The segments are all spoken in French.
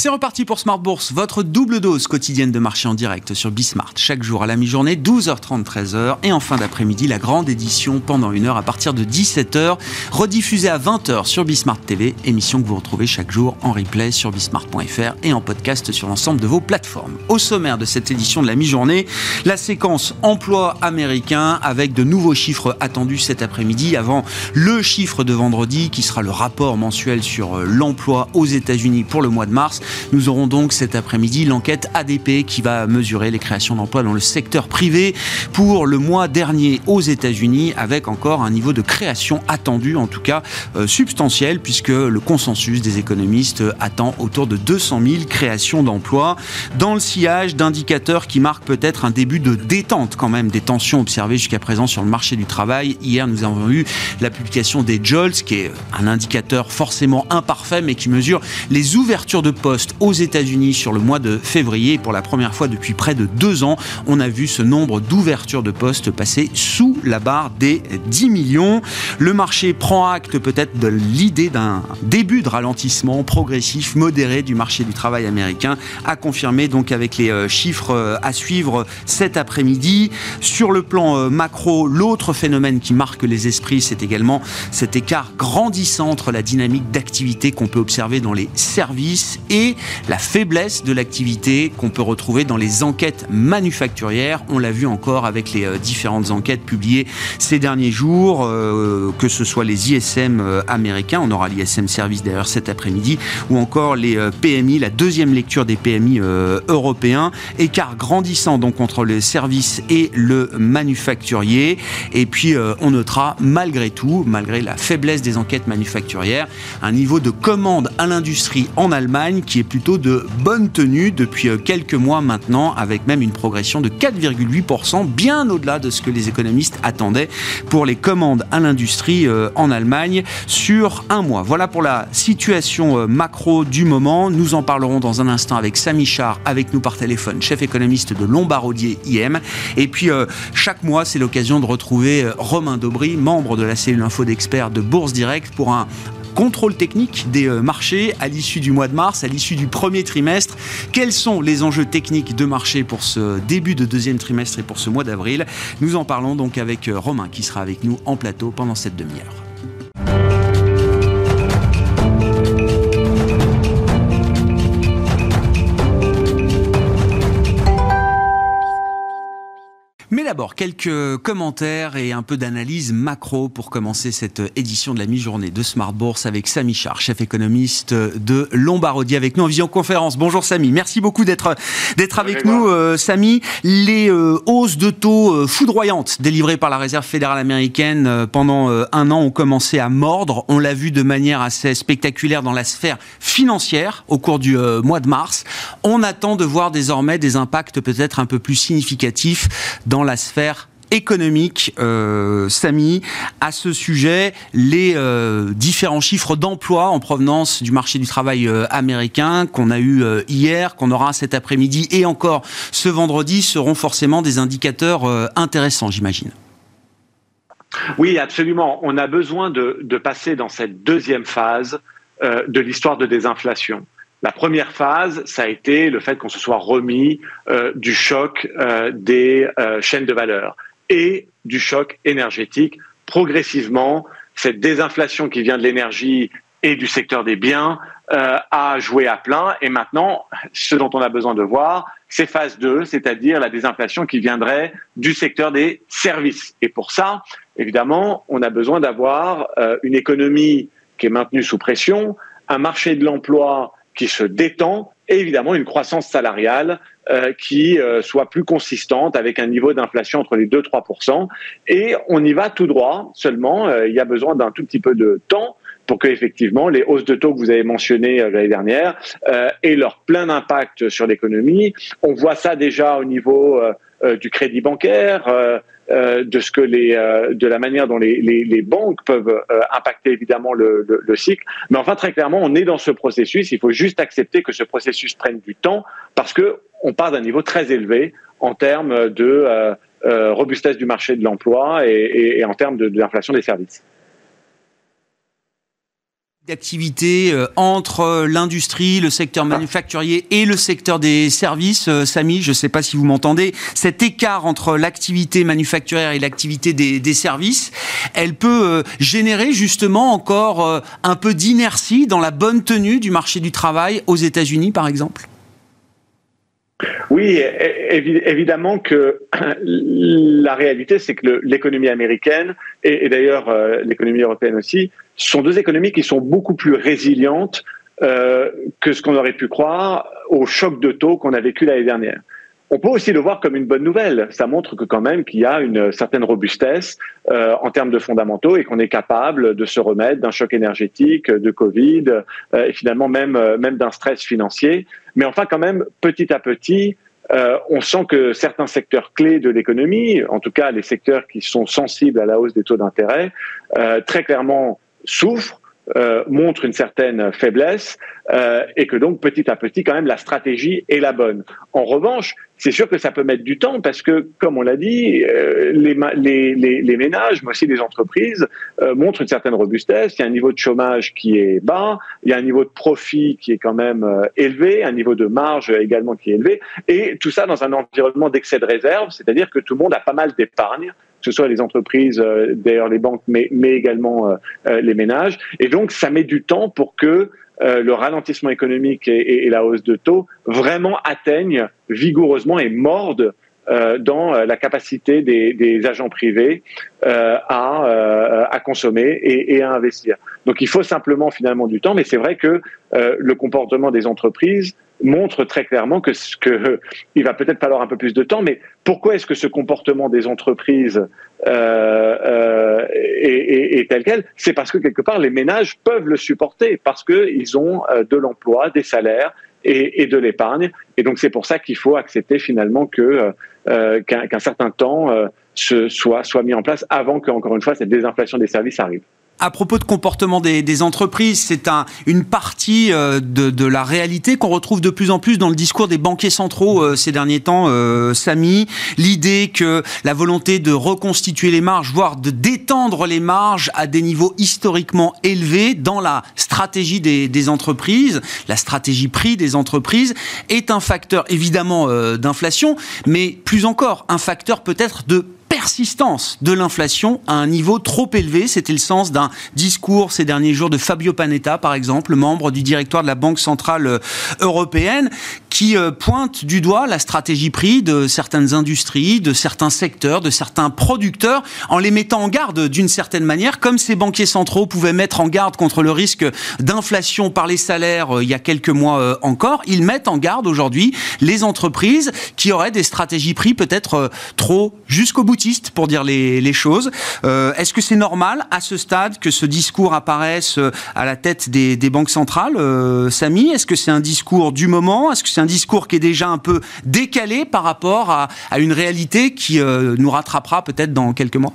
C'est reparti pour Smart Bourse, votre double dose quotidienne de marché en direct sur Bismart. Chaque jour à la mi-journée, 12h30, 13h. Et en fin d'après-midi, la grande édition pendant une heure à partir de 17h, rediffusée à 20h sur Bismart TV. Émission que vous retrouvez chaque jour en replay sur bismart.fr et en podcast sur l'ensemble de vos plateformes. Au sommaire de cette édition de la mi-journée, la séquence emploi américain avec de nouveaux chiffres attendus cet après-midi avant le chiffre de vendredi qui sera le rapport mensuel sur euh, l'emploi aux États-Unis pour le mois de mars. Nous aurons donc cet après-midi l'enquête ADP qui va mesurer les créations d'emplois dans le secteur privé pour le mois dernier aux États-Unis avec encore un niveau de création attendu, en tout cas euh, substantiel, puisque le consensus des économistes attend autour de 200 000 créations d'emplois dans le sillage d'indicateurs qui marquent peut-être un début de détente quand même des tensions observées jusqu'à présent sur le marché du travail. Hier, nous avons eu la publication des JOLTS, qui est un indicateur forcément imparfait, mais qui mesure les ouvertures de postes aux États-Unis sur le mois de février. Pour la première fois depuis près de deux ans, on a vu ce nombre d'ouvertures de postes passer sous la barre des 10 millions. Le marché prend acte peut-être de l'idée d'un début de ralentissement progressif, modéré du marché du travail américain, à confirmer donc avec les euh, chiffres euh, à suivre cet après-midi. Sur le plan euh, macro, l'autre phénomène qui marque les esprits, c'est également cet écart grandissant entre la dynamique d'activité qu'on peut observer dans les services et la faiblesse de l'activité qu'on peut retrouver dans les enquêtes manufacturières. On l'a vu encore avec les euh, différentes enquêtes publiées ces derniers jours, euh, que ce soit les ISM euh, américains, on aura l'ISM Service d'ailleurs cet après-midi, ou encore les PMI, la deuxième lecture des PMI européens, écart grandissant donc entre les services et le manufacturier. Et puis on notera malgré tout, malgré la faiblesse des enquêtes manufacturières, un niveau de commande à l'industrie en Allemagne qui est plutôt de bonne tenue depuis euh, quelques mois maintenant, avec même une progression de 4,8%, bien au-delà de ce que les économistes attendaient pour les commandes à l'industrie euh, en Allemagne sur un mois. Voilà pour la situation euh, macro du moment. Nous en parlerons dans un instant avec Samy Char, avec nous par téléphone, chef économiste de Lombardier IM. Et puis, chaque mois, c'est l'occasion de retrouver Romain Daubry, membre de la cellule info d'experts de Bourse Direct, pour un, contrôle technique des euh, marchés à l'issue du mois de mars, à l'issue du premier trimestre. Quels sont les enjeux techniques de marché pour ce début de deuxième trimestre et pour ce mois d'avril? Nous en parlons donc avec euh, Romain qui sera avec nous en plateau pendant cette demi-heure. D'abord, quelques commentaires et un peu d'analyse macro pour commencer cette édition de la mi-journée de Smart Bourse avec Samy Char, chef économiste de Lombardier, avec nous en visioconférence. Bonjour Samy, merci beaucoup d'être d'être avec nous. Euh, Samy, les euh, hausses de taux euh, foudroyantes délivrées par la Réserve fédérale américaine euh, pendant un an ont commencé à mordre. On l'a vu de manière assez spectaculaire dans la sphère financière au cours du mois de mars. On attend de voir désormais des impacts peut-être un peu plus significatifs dans la sphère économique, euh, Samy, à ce sujet, les euh, différents chiffres d'emploi en provenance du marché du travail euh, américain qu'on a eu hier, qu'on aura cet après-midi et encore ce vendredi seront forcément des indicateurs intéressants, j'imagine. Oui, absolument. On a besoin de passer dans cette deuxième phase de l'histoire de désinflation. La première phase, ça a été le fait qu'on se soit remis euh, du choc euh, des euh, chaînes de valeur et du choc énergétique. Progressivement, cette désinflation qui vient de l'énergie et du secteur des biens a joué à plein. Et maintenant, ce dont on a besoin de voir, c'est phase 2, c'est-à-dire la désinflation qui viendrait du secteur des services. Et pour ça, évidemment, on a besoin d'avoir une économie qui est maintenue sous pression, un marché de l'emploi qui se détend et évidemment une croissance salariale euh, qui euh, soit plus consistante avec un niveau d'inflation entre les 2 3 et on y va tout droit seulement euh, il y a besoin d'un tout petit peu de temps pour que effectivement les hausses de taux que vous avez mentionnées l'année dernière aient leur plein impact sur l'économie. On voit ça déjà au niveau du crédit bancaire, euh, de ce que les, euh, de la manière dont les, les, banques peuvent euh, impacter évidemment le, le, le, cycle. Mais enfin, très clairement, on est dans ce processus. Il faut juste accepter que ce processus prenne du temps parce que on part d'un niveau très élevé en termes de robustesse du marché de l'emploi et, et, en termes de, de des services. D'activité euh, entre l'industrie, le secteur manufacturier et le secteur des services. Euh, Samy, je ne sais pas si vous m'entendez, cet écart entre l'activité manufacturière et l'activité des, services, elle peut euh, générer justement encore un peu d'inertie dans la bonne tenue du marché du travail aux États-Unis, par exemple? Oui, évidemment que la réalité, c'est que l'économie américaine et, d'ailleurs euh, l'économie européenne aussi sont deux économies qui sont beaucoup plus résilientes euh, que ce qu'on aurait pu croire au choc de taux qu'on a vécu l'année dernière. On peut aussi le voir comme une bonne nouvelle. Ça montre que quand même qu'il y a une certaine robustesse euh, en termes de fondamentaux et qu'on est capable de se remettre d'un choc énergétique, de Covid euh, et finalement même euh, même d'un stress financier. Mais enfin quand même petit à petit, euh, on sent que certains secteurs clés de l'économie, en tout cas les secteurs qui sont sensibles à la hausse des taux d'intérêt, euh, très clairement souffrent euh, montre une certaine faiblesse euh, et que donc petit à petit quand même la stratégie est la bonne. En revanche, c'est sûr que ça peut mettre du temps parce que, comme on l'a dit, euh, les, les, les, ménages, mais aussi les entreprises, montrent une certaine robustesse. Il y a un niveau de chômage qui est bas, il y a un niveau de profit qui est quand même élevé, un niveau de marge également qui est élevé, et tout ça dans un environnement d'excès de réserve, c'est-à-dire que tout le monde a pas mal d'épargne que ce soit les entreprises, euh, d'ailleurs les banques, mais, mais également euh, euh, les ménages. Et donc, ça met du temps pour que le ralentissement économique et, et, la hausse de taux vraiment atteignent vigoureusement et mordent dans la capacité des, des agents privés à, à consommer et, et, à investir. Donc il faut simplement finalement du temps, mais c'est vrai que le comportement des entreprises montre très clairement que, que il va peut-être falloir un peu plus de temps, mais pourquoi est-ce que ce comportement des entreprises euh, euh, est, est, tel quel? C'est parce que quelque part les ménages peuvent le supporter parce qu'ils ont euh, de l'emploi, des salaires et, et de l'épargne, et donc c'est pour ça qu'il faut accepter finalement que euh, qu'un certain temps euh, se, soit soit mis en place avant que encore une fois cette désinflation des services arrive à propos de comportement des, entreprises, c'est un, une partie euh, de, la réalité qu'on retrouve de plus en plus dans le discours des banquiers centraux euh, ces derniers temps, euh, Samy. L'idée que la volonté de reconstituer les marges, voire de détendre les marges à des niveaux historiquement élevés dans la stratégie des, des entreprises, la stratégie prix des entreprises, est un facteur évidemment d'inflation, mais plus encore un facteur peut-être de persistance de l'inflation à un niveau trop élevé. C'était le sens d'un discours ces derniers jours de Fabio Panetta, par exemple, membre du directoire de la Banque Centrale euh, Européenne, qui euh, pointe du doigt la stratégie prix de certaines industries, de certains secteurs, de certains producteurs, en les mettant en garde d'une certaine manière, comme ces banquiers centraux pouvaient mettre en garde contre le risque d'inflation par les salaires euh, il y a quelques mois encore. Ils mettent en garde aujourd'hui les entreprises qui auraient des stratégies prix peut-être trop jusqu'au bout pour dire les, choses. Euh, est-ce que c'est normal à ce stade que ce discours apparaisse euh, à la tête des, banques centrales, euh, Samy? Est-ce que c'est un discours du moment? Un discours qui est déjà un peu décalé par rapport à, une réalité qui nous rattrapera peut-être dans quelques mois?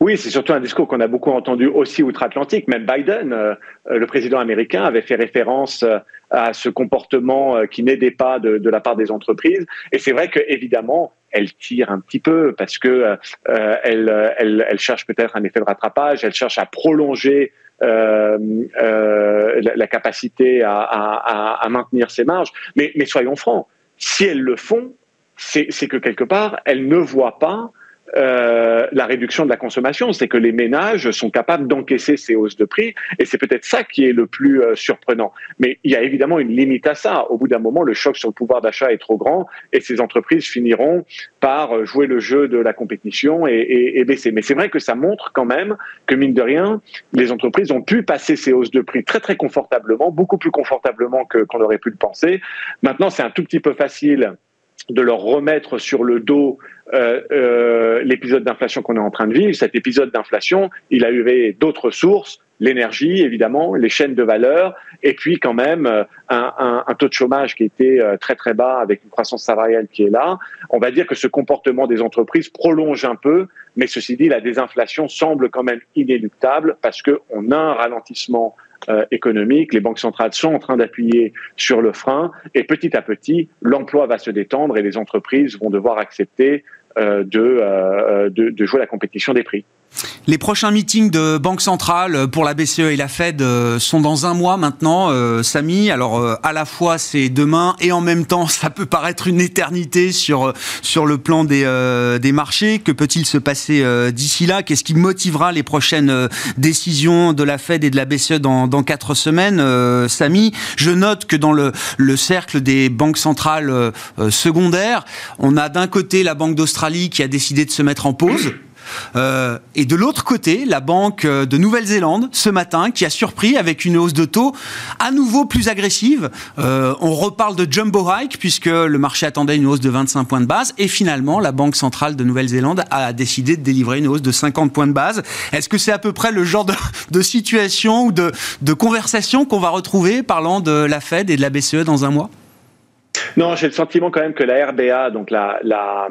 Oui, c'est surtout un discours qu'on a beaucoup entendu aussi outre-Atlantique. Même Biden, le président américain, avait fait référence à ce comportement qui n'aidait pas de, la part des entreprises. Et c'est vrai que évidemment, elle tire un petit peu parce que euh, cherche peut-être un effet de rattrapage, elle cherche à prolonger euh, euh, la, capacité à, maintenir ses marges. Mais soyons francs, si elles le font, c'est que quelque part, elles ne voient pas euh, la réduction de la consommation, c'est que les ménages sont capables d'encaisser ces hausses de prix, et c'est peut-être ça qui est le plus euh, surprenant. Mais il y a évidemment une limite à ça. Au bout d'un moment, le choc sur le pouvoir d'achat est trop grand, et ces entreprises finiront par euh, jouer le jeu de la compétition et, baisser. Mais c'est vrai que ça montre quand même que mine de rien, les entreprises ont pu passer ces hausses de prix très très confortablement, beaucoup plus confortablement que qu'on aurait pu le penser. Maintenant, c'est un tout petit peu facile de leur remettre sur le dos euh, euh, l'épisode d'inflation qu'on est en train de vivre. Cet épisode d'inflation, il a eu d'autres sources, l'énergie évidemment, les chaînes de valeur, et puis quand même euh, un, un, taux de chômage qui était euh, très très bas avec une croissance salariale qui est là. On va dire que ce comportement des entreprises prolonge un peu, mais ceci dit, la désinflation semble quand même inéluctable parce qu'on a un ralentissement économique. Les banques centrales sont en train d'appuyer sur le frein et petit à petit, l'emploi va se détendre et les entreprises vont devoir accepter de, de jouer la compétition des prix. Les prochains meetings de Banque centrale pour la BCE et la Fed euh, sont dans un mois maintenant, euh, Samy. Alors euh, à la fois c'est demain et en même temps ça peut paraître une éternité sur sur le plan des des marchés. Que peut-il se passer d'ici là? Qu'est-ce qui motivera les prochaines décisions de la Fed et de la BCE dans dans quatre semaines, Samy Je note que dans le le cercle des banques centrales secondaires, on a d'un côté la Banque d'Australie qui a décidé de se mettre en pause. Euh, et de l'autre côté, la Banque de Nouvelle-Zélande, ce matin, qui a surpris avec une hausse de taux à nouveau plus agressive. Euh, on reparle de jumbo hike, puisque le marché attendait une hausse de 25 points de base. Et finalement, la Banque centrale de Nouvelle-Zélande a décidé de délivrer une hausse de 50 points de base. Est-ce que c'est à peu près le genre de, situation ou de conversation qu'on va retrouver parlant de la Fed et de la BCE dans un mois? Non, j'ai le sentiment quand même que la RBA, donc la, la,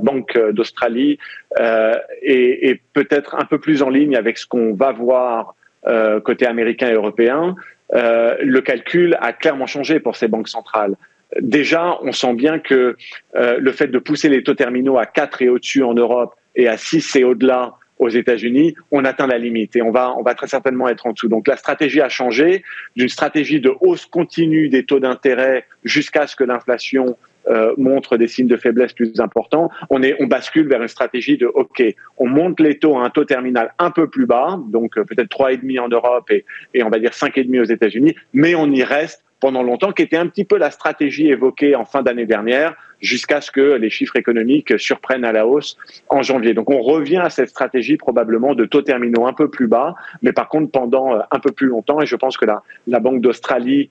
Banque d'Australie, euh, est, peut-être un peu plus en ligne avec ce qu'on va voir euh, côté américain et européen. Euh, le calcul a clairement changé pour ces banques centrales. Déjà, on sent bien que le fait de pousser les taux terminaux à 4 et au-dessus en Europe et à 6 et au-delà aux États-Unis, on atteint la limite et on va, on va très certainement être en dessous. Donc la stratégie a changé d'une stratégie de hausse continue des taux d'intérêt jusqu'à ce que l'inflation euh, montre des signes de faiblesse plus importants. On est, on bascule vers une stratégie de OK, on monte les taux à un taux terminal un peu plus bas, donc euh, peut-être trois et demi en Europe et, et on va dire cinq et demi aux États-Unis, mais on y reste pendant longtemps, qui était un petit peu la stratégie évoquée en fin d'année dernière, jusqu'à ce que les chiffres économiques surprennent à la hausse en janvier. Donc on revient à cette stratégie probablement de taux terminaux un peu plus bas, mais par contre pendant euh, un peu plus longtemps. Et je pense que la, Banque d'Australie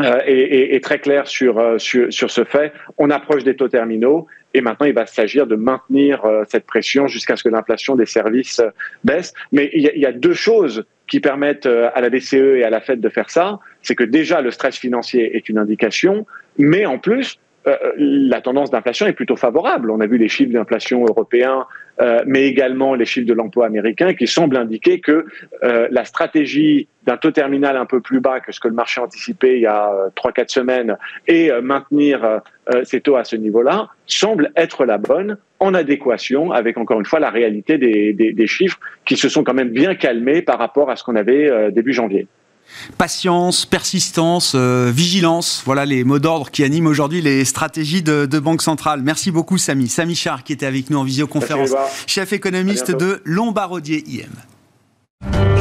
euh, est, très claire sur, euh, sur, sur ce fait. On approche des taux terminaux et maintenant il va s'agir de maintenir cette pression jusqu'à ce que l'inflation des services baisse. Mais il y a deux choses qui permettent à la BCE et à la Fed de faire ça c'est que déjà le stress financier est une indication, mais en plus, euh, la tendance d'inflation est plutôt favorable. On a vu les chiffres d'inflation européens, euh, mais également les chiffres de l'emploi américain qui semblent indiquer que euh, la stratégie d'un taux terminal un peu plus bas que ce que le marché anticipait il y a trois quatre semaines et maintenir ces taux à ce niveau-là semble être la bonne en adéquation avec encore une fois la réalité des, des chiffres qui se sont quand même bien calmés par rapport à ce qu'on avait début janvier. Patience, persistance, euh, vigilance, voilà les mots d'ordre qui animent aujourd'hui les stratégies de, Banque Centrale. Merci beaucoup Samy. Samy Char qui était avec nous en visioconférence, chef économiste de Lombardier IM.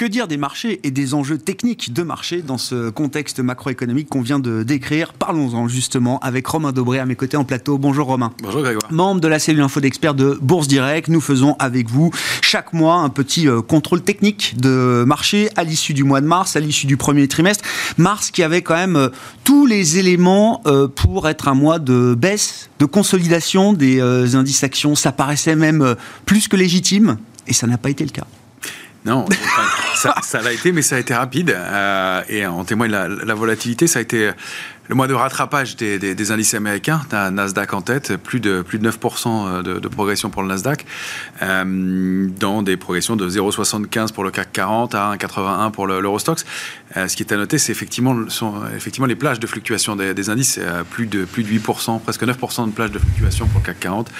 Que dire des marchés et des enjeux techniques de marché dans ce contexte macroéconomique qu'on vient de décrire? Parlons-en justement avec Romain Dobré à mes côtés en plateau. Bonjour Romain. Bonjour Grégoire. Membre de la cellule info d'experts de Bourse Direct, nous faisons avec vous chaque mois un petit euh, contrôle technique de marché à l'issue du mois de mars, à l'issue du premier trimestre. Mars qui avait quand même euh, tous les éléments euh, pour être un mois de baisse, de consolidation des indices actions. Ça paraissait même plus que légitime et ça n'a pas été le cas. Non, ça, l'a été, mais ça a été rapide. Euh, et en témoigne la, la, volatilité. Ça a été le mois de rattrapage des, indices américains, Nasdaq en tête, plus de, plus de 9% de, progression pour le Nasdaq, euh, dans des progressions de 0,75 pour le CAC 40 à 1,81 pour l'Eurostox. Euh, ce qui est à noter, c'est effectivement, effectivement les plages de fluctuation des, indices, euh, plus, de, plus de 8%, presque 9% de plages de fluctuation pour le CAC 40.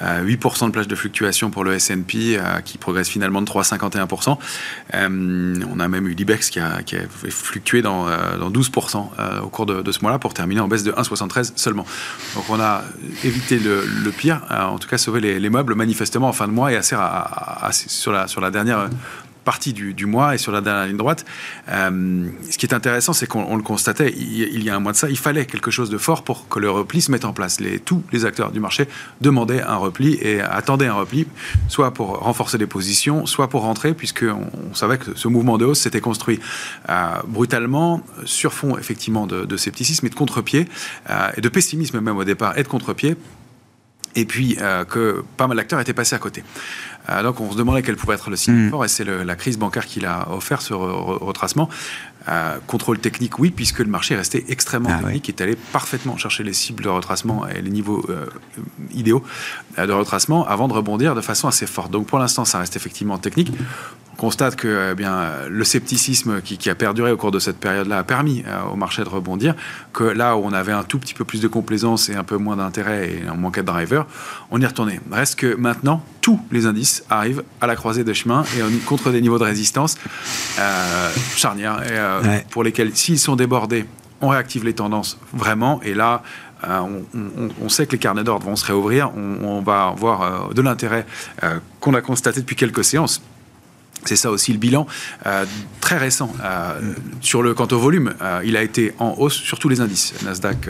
8% de plages de fluctuation pour le S&P qui progresse finalement de 3,51%. on a même eu l'IBEX qui a, fluctué dans, dans 12% au cours de, ce là pour terminer en baisse de 1,73 seulement. Donc on a évité le, pire, en tout cas sauvé les, meubles manifestement en fin de mois et assez, sur la dernière partie du, mois et sur la dernière ligne droite. Euh, ce qui est intéressant, c'est qu'on le constatait il, y a un mois de ça, il fallait quelque chose de fort pour que le repli se mette en place. Tous les acteurs du marché demandaient un repli et attendaient un repli, soit pour renforcer les positions, soit pour rentrer, puisqu'on on savait que ce mouvement de hausse s'était construit euh, brutalement, sur fond effectivement de, scepticisme et de contre-pied, euh, et de pessimisme même au départ, et de contre-pied et puis que pas mal d'acteurs étaient passés à côté. donc on se demandait quel pouvait être le signe mm. fort, et c'est la crise bancaire qui l'a offert ce retracement. Euh, contrôle technique, oui, puisque le marché est resté extrêmement ah technique et est allé parfaitement chercher les cibles de retracement et les niveaux euh, idéaux euh, de retracement avant de rebondir de façon assez forte. Donc pour l'instant, ça reste effectivement technique constate que eh bien, le scepticisme qui, a perduré au cours de cette période-là a permis euh, au marché de rebondir, que là où on avait un tout petit peu plus de complaisance et un peu moins d'intérêt et un manquait de driver, on y est retourné. Reste que maintenant, tous les indices arrivent à la croisée des chemins et on, contre des niveaux de résistance euh, charnières, et, euh, pour lesquels, s'ils sont débordés, on réactive les tendances vraiment. Et là, on, sait que les carnets d'ordre vont se réouvrir. On, on va voir de l'intérêt qu'on a constaté depuis quelques séances c'est ça aussi le bilan euh, très récent. Euh, sur le quant au volume, euh, il a été en hausse sur tous les indices. Nasdaq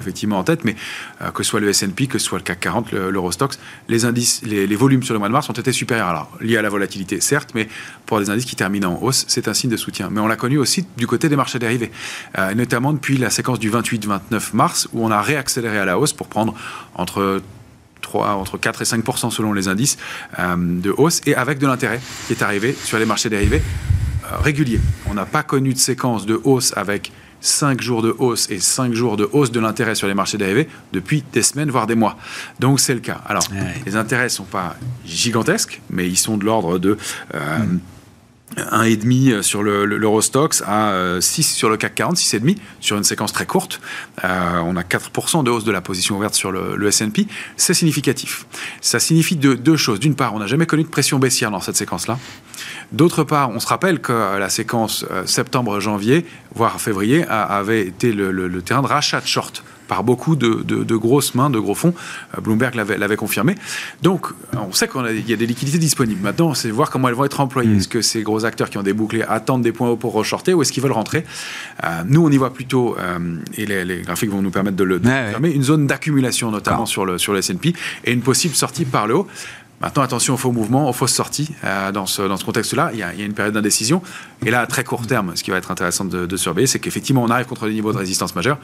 effectivement en tête, mais que ce soit le S&P, que ce soit le CAC 40, l'Eurostox, les indices, les, volumes sur le mois de mars ont été supérieurs. Alors liés à la volatilité, certes, mais pour des indices qui terminent en hausse, c'est un signe de soutien. Mais on l'a connu aussi du côté des marchés dérivés, notamment depuis la séquence du 28-29 mars où on a réaccéléré à la hausse pour prendre entre entre 4 et 5 selon les indices euh, de hausse, et avec de l'intérêt qui est arrivé sur les marchés dérivés euh, réguliers. On n'a pas connu de séquence de hausse avec 5 jours de hausse et 5 jours de hausse de l'intérêt sur les marchés dérivés depuis des semaines, voire des mois. Donc c'est le cas. Alors, les intérêts ne sont pas gigantesques, mais ils sont de l'ordre de... Euh, mm. 1,5 euh, sur l'Eurostox, à 6 euh, sur le CAC 40, 6,5 sur une séquence très courte. Euh, on a 4% de hausse de la position ouverte sur le, le S&P. C'est significatif. Ça signifie deux, choses. D'une part, on n'a jamais connu de pression baissière dans cette séquence-là. D'autre part, on se rappelle que la séquence septembre-janvier, voire février, avait été le, le terrain de rachat de short par beaucoup de, grosses mains, de gros fonds. Euh, Bloomberg l'avait confirmé. Donc, on sait qu'il y a des liquidités disponibles. Maintenant, c'est voir comment elles vont être employées. Mm. Est-ce que ces gros acteurs qui ont des bouclés attendent des points hauts pour reshorter ou est-ce qu'ils veulent rentrer? Euh, Nous, on y voit plutôt, euh, et les, graphiques vont nous permettre de le confirmer, une zone d'accumulation, notamment sur le, sur le S&P, et une possible sortie par le haut. Maintenant, attention aux faux mouvements, aux fausses sorties. Euh, dans ce, dans ce contexte-là, il, y, a, une période d'indécision. Et là, à très court terme, ce qui va être intéressant de, surveiller, c'est qu'effectivement, on arrive contre des niveaux de résistance majeurs.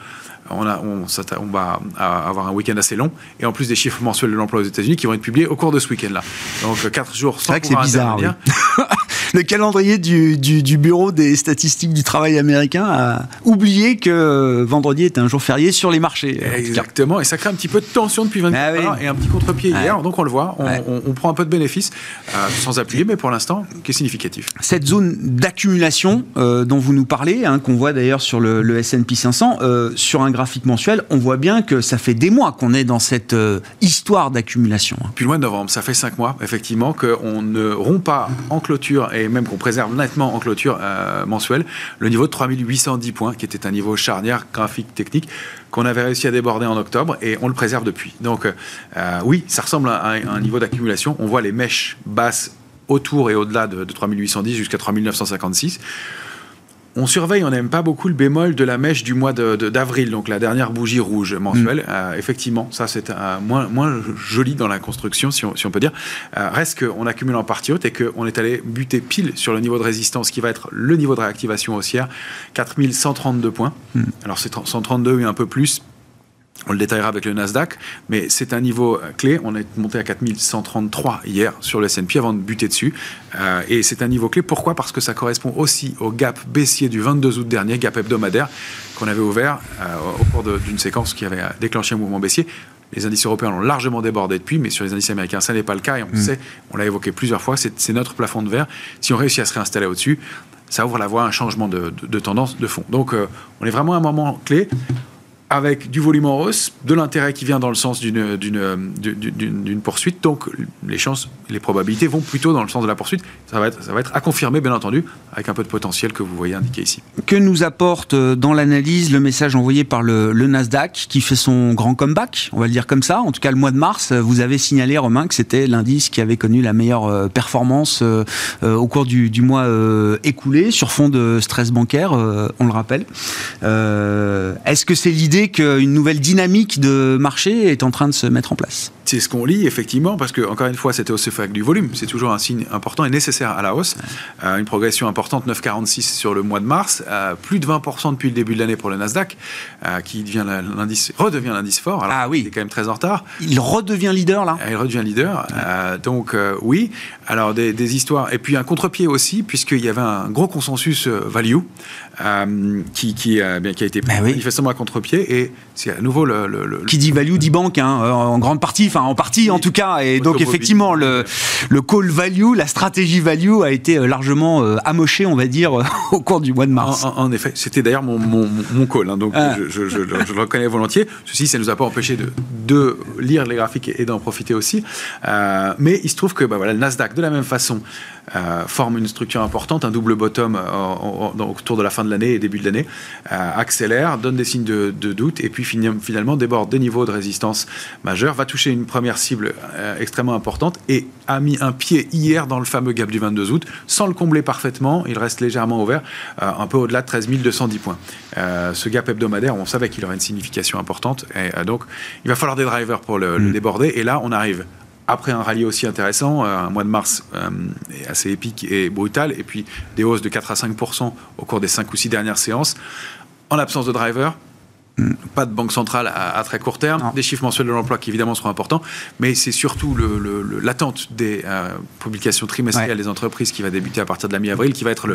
On, a, on, on va avoir un week-end assez long. Et en plus des chiffres mensuels de l'emploi aux États-Unis qui vont être publiés au cours de ce week-end-là. Donc, 4 jours sans C'est vrai que c'est bizarre. le calendrier du, du, Bureau des statistiques du travail américain a oublié que vendredi était un jour férié sur les marchés. Exactement. Et ça crée un petit peu de tension depuis 24 ah heures et un petit contre-pied hier. Donc, on le voit. on on prend un peu de bénéfice, euh, sans appuyer, mais pour l'instant, qui est significatif. Cette zone d'accumulation euh, dont vous nous parlez, hein, qu'on voit d'ailleurs sur le, le S&P 500, euh, sur un graphique mensuel, on voit bien que ça fait des mois qu'on est dans cette histoire d'accumulation. Hein. Puis le mois de novembre, ça fait cinq mois, effectivement, qu'on ne rompt pas en clôture, et même qu'on préserve nettement en clôture mensuelle, le niveau de 3810 points, qui était un niveau charnière graphique technique qu'on avait réussi à déborder en octobre et on le préserve depuis. Donc euh, oui, ça ressemble à un, niveau d'accumulation. On voit les mèches basses autour et au-delà de, de 3810 jusqu'à 3956. On surveille, on n'aime pas beaucoup le bémol de la mèche du mois d'avril, donc la dernière bougie rouge mensuelle. Mm. Euh, effectivement, ça c'est moins, moins joli dans la construction, si on, peut dire. Euh, reste qu'on accumule en partie haute et qu'on est allé buter pile sur le niveau de résistance qui va être le niveau de réactivation haussière, 4132 points. Mm. Alors c'est 132 et un peu plus on le détaillera avec le Nasdaq, mais c'est un niveau euh, clé. On est monté à 4133 hier sur le S&P avant de buter dessus. Euh, et c'est un niveau clé. Pourquoi? Parce que ça correspond aussi au gap baissier du 22 août dernier, gap hebdomadaire, qu'on avait ouvert euh, au cours d'une séquence qui avait déclenché un mouvement baissier. Les indices européens l'ont largement débordé depuis, mais sur les indices américains, ça n'est pas le cas. Et on mm. sait, on l'a évoqué plusieurs fois, c'est notre plafond de verre. Si on réussit à se réinstaller au-dessus, ça ouvre la voie à un changement de, tendance de fond. Donc, on est vraiment à un moment clé avec du volume en hausse, de l'intérêt qui vient dans le sens d'une poursuite. Donc les chances, les probabilités vont plutôt dans le sens de la poursuite. Ça va être, ça va être à confirmer, bien entendu, avec un peu de potentiel que vous voyez indiqué ici. Que nous apporte euh, dans l'analyse le message envoyé par le, Nasdaq qui fait son grand comeback, on va le dire comme ça. En tout cas, le mois de mars, euh, vous avez signalé, Romain, que c'était l'indice qui avait connu la meilleure euh, performance au cours du, du mois écoulé sur fond de stress bancaire, on le rappelle. Est-ce que c'est l'idée l'idée qu'une nouvelle dynamique de marché est en train de se mettre en place. C'est ce qu'on lit, effectivement, parce que, encore une fois, c'était hausse fait avec du volume. C'est toujours un signe important et nécessaire à la hausse. Euh, une progression importante, 9,46 sur le mois de mars, euh, plus de 20% depuis le début de l'année pour le Nasdaq, euh, qui devient l'indice, redevient l'indice fort. Alors, ah oui. Il est quand même très en retard. Il redevient leader, là Il redevient leader. donc, oui. Alors, des, des, histoires. Et puis, un contre-pied aussi, puisqu'il y avait un gros consensus value qui, qui, bien, qui a été ben manifestement à contre-pied. Et c'est à nouveau le, Qui dit value dit banque, hein, en grande partie. Enfin, en partie en tout cas. Et donc effectivement, le, le call value, la stratégie value a été euh, largement euh, amochée, on va dire, au cours du mois de mars. En, effet, c'était d'ailleurs mon, mon, call, hein, donc ah. je, le reconnais volontiers. Ceci, ça ne nous a pas empêché de, de lire les graphiques et, d'en profiter aussi. Euh, mais il se trouve que bah, voilà, le Nasdaq, de la même façon, forme une structure importante, un double bottom autour de la fin de l'année et début de l'année, accélère, donne des signes de, de, doute et puis finalement déborde des niveaux de résistance majeurs, va toucher une première cible euh, extrêmement importante et a mis un pied hier dans le fameux gap du 22 août sans le combler parfaitement. Il reste légèrement ouvert, euh, un peu au-delà de 13 210 points. Euh, ce gap hebdomadaire, on savait qu'il aurait une signification importante et donc il va falloir des drivers pour le, mm. déborder. Et là, on arrive après un rallye aussi intéressant, un mois de mars assez épique et brutal, et puis des hausses de 4 à 5% au cours des 5 ou 6 dernières séances. En l'absence de driver, pas de banque centrale à, très court terme, des chiffres mensuels de l'emploi qui évidemment seront importants, mais c'est surtout l'attente des euh, publications trimestrielles des entreprises qui va débuter à partir de la mi-avril qui va être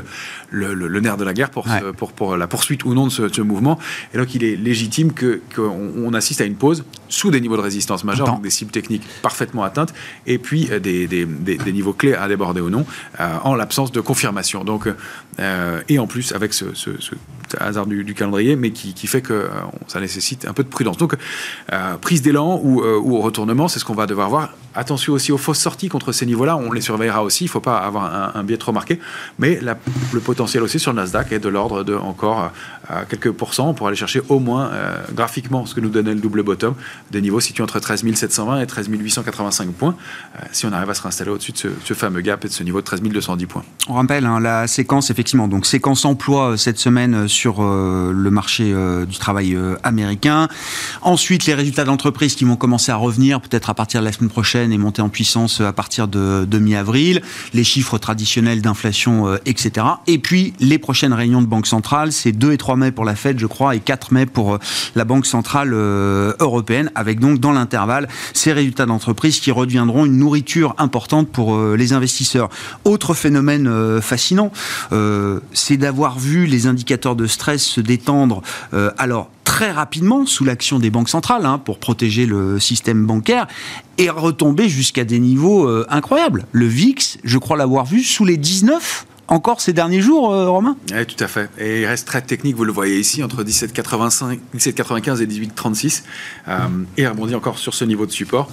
le, nerf de la guerre pour, pour, pour, la poursuite ou non de ce, mouvement. Et donc il est légitime qu'on assiste à une pause sous des niveaux de résistance majeurs, donc des cibles techniques parfaitement atteintes, et puis euh, des, des, des, niveaux clés à déborder ou non, euh, en l'absence de confirmation. Donc, et en plus avec ce, hasard du, calendrier, mais qui, fait que ça nécessite un peu de prudence. Donc, euh, prise d'élan ou, euh, ou, retournement, c'est ce qu'on va devoir voir. Attention aussi aux fausses sorties contre ces niveaux-là, on les surveillera aussi, il ne faut pas avoir un, biais trop marqué, mais le potentiel aussi sur le Nasdaq est de l'ordre de encore euh, quelques pourcents pour aller chercher au moins graphiquement ce que nous donnait le double bottom, des niveaux situés entre 13 720 et 13 885 points, si on arrive à se réinstaller au-dessus de ce, fameux gap et de ce niveau de 13 210 points. On rappelle hein, la séquence, effectivement, donc séquence emploi cette semaine sur le marché du travail américain. Ensuite, les résultats d'entreprise qui vont commencer à revenir peut-être à partir de la semaine prochaine et monter en puissance à partir de, mi-avril. Les chiffres traditionnels d'inflation, euh, etc. Et puis, les prochaines réunions de Banque centrale, c'est 2 et 3 mai pour la Fed, je crois, et 4 mai pour euh, la Banque centrale euh, européenne, avec donc dans l'intervalle ces résultats d'entreprise qui redeviendront une nourriture importante pour les investisseurs. Autre phénomène fascinant, c'est d'avoir vu les indicateurs de stress se détendre. alors, très rapidement sous l'action des banques centrales hein, pour protéger le système bancaire et retomber jusqu'à des niveaux euh, incroyables. Le VIX, je crois l'avoir vu sous les 19 encore ces derniers jours, euh, Romain Oui, tout à fait. Et il reste très technique, vous le voyez ici, entre 17,85, 17,95 et 18,36. Euh, et rebondit encore sur ce niveau de support.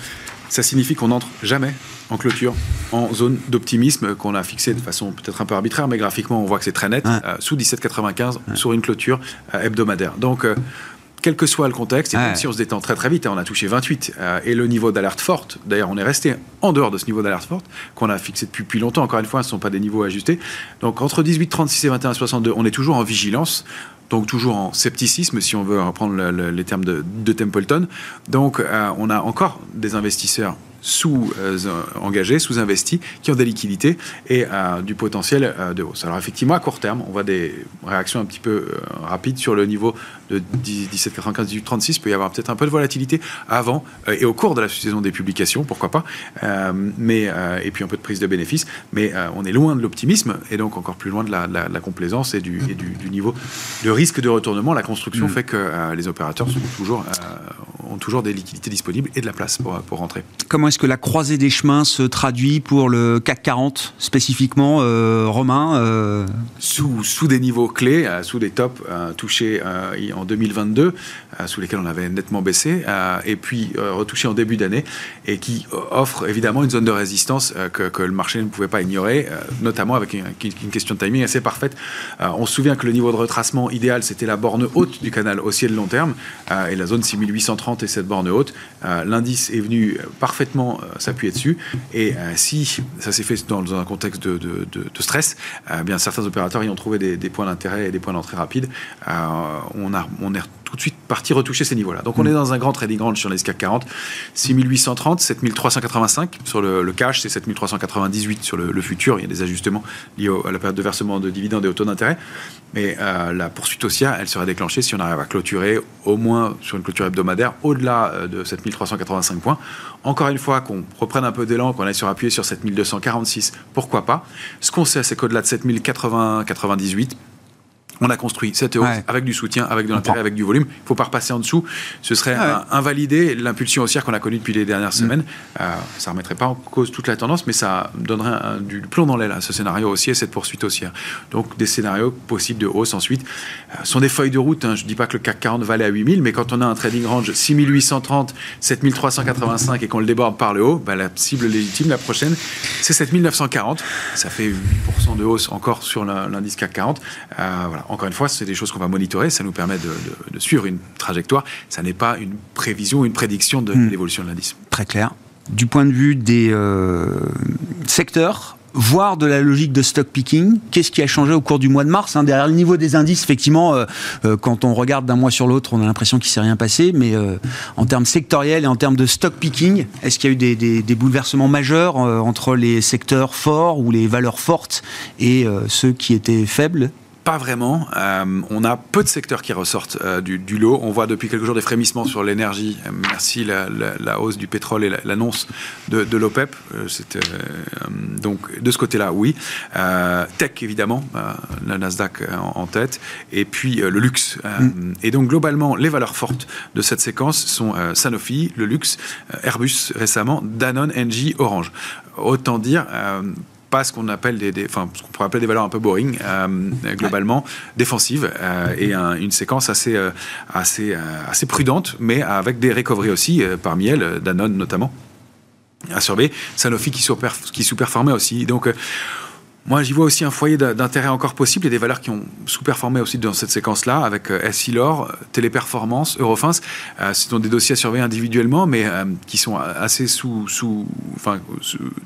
Ça signifie qu'on n'entre jamais en clôture en zone d'optimisme qu'on a fixée de façon peut-être un peu arbitraire, mais graphiquement on voit que c'est très net, euh, sous 17,95 sur une clôture euh, hebdomadaire. Donc euh, quel que soit le contexte, et même si on se détend très très vite, hein, on a touché 28, et le niveau d'alerte forte, d'ailleurs on est resté en dehors de ce niveau d'alerte forte, qu'on a fixé depuis, depuis, longtemps, encore une fois, ce ne sont pas des niveaux ajustés. Donc entre 18,36 et 21,62, on est toujours en vigilance donc toujours en scepticisme, si on veut reprendre les termes de, Templeton. Donc on a encore des investisseurs sous-engagés, euh, sous-investis, qui ont des liquidités et euh, du potentiel euh, de hausse. Alors effectivement, à court terme, on voit des réactions un petit peu rapides sur le niveau de 17,95, 18,36. Il peut y avoir peut-être un peu de volatilité avant et au cours de la saison des publications, pourquoi pas, mais, et puis un peu de prise de bénéfices. Mais on est loin de l'optimisme et donc encore plus loin de la, complaisance et, du, du, niveau de risque de retournement. La construction mm. fait que les opérateurs sont toujours, ont toujours des liquidités disponibles et de la place pour, pour rentrer. Comment est-ce que la croisée des chemins se traduit pour le CAC 40 spécifiquement, euh, Romain euh? Sous, des niveaux clés, euh, sous des tops touchés en 2022, sous lesquels on avait nettement baissé, et puis retouchés en début d'année, et qui offrent évidemment une zone de résistance que, le marché ne pouvait pas ignorer, notamment avec une, une, question de timing assez parfaite. on se souvient que le niveau de retracement idéal, c'était la borne haute du canal haussier de long terme, et la zone 6830 et cette borne haute. L'indice est venu parfaitement euh, s'appuyer dessus. Et euh, si ça s'est fait dans un contexte de, stress, euh, bien certains opérateurs y ont trouvé des, points d'intérêt et des points d'entrée rapides. on, on est tout de suite parti retoucher ces niveaux-là. Donc on est dans un grand trading range sur les CAC 40, 6830, 7385 sur le, cash, c'est 7398 sur le, futur. Il y a des ajustements liés à la période de versement de dividendes et au taux d'intérêt. Mais euh, la poursuite haussière, elle serait déclenchée si on arrive à clôturer au moins sur une clôture hebdomadaire au-delà euh, de 7385 points. Encore une fois, qu'on reprenne un peu d'élan, qu'on aille sur appuyer sur 7246, pourquoi pas? Ce qu'on sait, c'est qu'au-delà de 7080 98, on a construit cette hausse avec du soutien, avec de l'intérêt, avec du volume. Il ne faut pas repasser en dessous. Ce serait invalider l'impulsion haussière qu'on a connue depuis les dernières mm. semaines. Euh, ça ne remettrait pas en cause toute la tendance, mais ça donnerait du plomb dans l'aile à ce scénario haussier, cette poursuite haussière. Donc des scénarios possibles de hausse ensuite. Euh, sont des feuilles de route. Hein. Je ne dis pas que le CAC 40 valait à 8000, mais quand on a un trading range 6830, 7385 et qu'on le déborde par le haut, bah, la cible légitime, la prochaine, c'est 7940. Ça fait 8% de hausse encore sur l'indice CAC 40. Euh, voilà encore une fois, c'est des choses qu'on va monitorer. Ça nous permet de, suivre une trajectoire. Ça n'est pas une prévision, une prédiction de hmm. l'évolution de l'indice. Très clair. Du point de vue des euh, secteurs, voire de la logique de stock picking. Qu'est-ce qui a changé au cours du mois de mars hein, Derrière le niveau des indices, effectivement, euh, euh, quand on regarde d'un mois sur l'autre, on a l'impression qu'il ne s'est rien passé. Mais en termes sectoriels et en termes de stock picking, est-ce qu'il y a eu des, bouleversements majeurs entre les secteurs forts ou les valeurs fortes et ceux qui étaient faibles? Pas vraiment. Euh, on a peu de secteurs qui ressortent euh, du, lot. On voit depuis quelques jours des frémissements sur l'énergie. Euh, merci la, hausse du pétrole et l'annonce de, l'OPEP. donc de ce côté-là, oui. tech évidemment, la Nasdaq en, tête, et puis le luxe. Mm. Et donc globalement, les valeurs fortes de cette séquence sont Sanofi, le luxe, Airbus récemment, Danone, Engie, Orange. Autant dire pas ce qu'on appelle des, enfin, ce qu'on pourrait appeler des valeurs un peu boring, euh, globalement, défensives, euh, et une séquence assez, euh, assez, assez prudente, mais avec des recoveries aussi, parmi elles, Danone notamment, à surveiller, Sanofi qui, qui sous-performait aussi. Donc, moi, j'y vois aussi un foyer d'intérêt encore possible. Il y a des valeurs qui ont sous-performé aussi dans cette séquence-là, avec euh, Essilor, Téléperformance, Eurofins. Euh, ce sont des dossiers à surveiller individuellement, mais euh, qui sont assez sous, sous, enfin,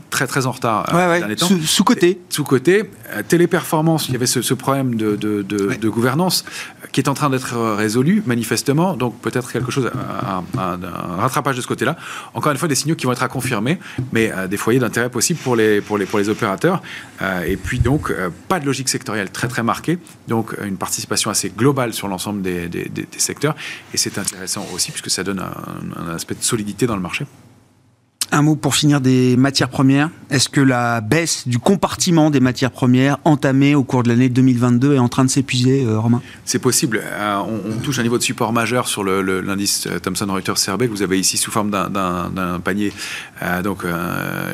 très très en retard. Ouais, ouais. Sous, sous, côté. Sous côté. Téléperformance, il y avait ce, problème de, de, de, gouvernance qui est en train d'être résolu manifestement. Donc peut-être quelque chose, un, un, rattrapage de ce côté-là. Encore une fois, des signaux qui vont être à confirmer, mais des foyers d'intérêt possibles pour les pour les pour les opérateurs et puis donc, euh, pas de logique sectorielle très très marquée, donc euh, une participation assez globale sur l'ensemble des, secteurs. Et c'est intéressant aussi puisque ça donne un aspect de solidité dans le marché. Un mot pour finir des matières premières. Est-ce que la baisse du compartiment des matières premières entamée au cours de l'année 2022 est en train de s'épuiser, euh, Romain? C'est possible. Euh, on, touche un niveau de support majeur sur l'indice euh, Thomson Reuters CRB que vous avez ici sous forme d'un panier, donc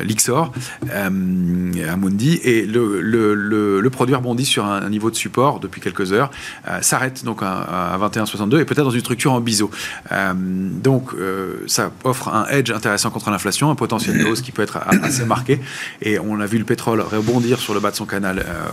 l'Ixor, Amundi, et le, le, produit rebondit sur un, niveau de support depuis quelques heures, s'arrête donc à, 21,62 et peut-être dans une structure en biseau. donc ça offre un edge intéressant contre l'inflation un potentiel de hausse qui peut être assez marqué. Et on a vu le pétrole rebondir sur le bas de son canal euh,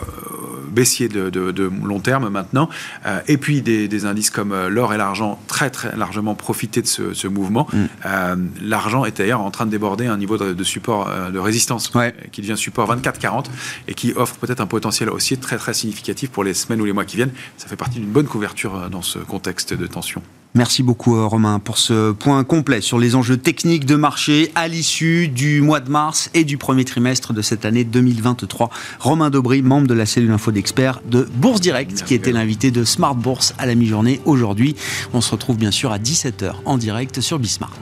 baissier de, long terme maintenant. Euh, et puis des, indices comme euh, l'or et l'argent très très largement profité de ce, mouvement. Mm. l'argent est d'ailleurs en train de déborder un niveau de, support de résistance qui devient support 24-40 et qui offre peut-être un potentiel haussier très très significatif pour les semaines ou les mois qui viennent. Ça fait partie d'une bonne couverture dans ce contexte de tension. Merci beaucoup euh, Romain pour ce point complet sur les enjeux techniques de marché à l'issue du mois de mars et du premier trimestre de cette année 2023. Romain Dobry, membre de la cellule info d'experts de Bourse Direct, qui était l'invité de Smart Bourse à la mi-journée aujourd'hui. On se retrouve bien sûr à 17h en direct sur Bismart.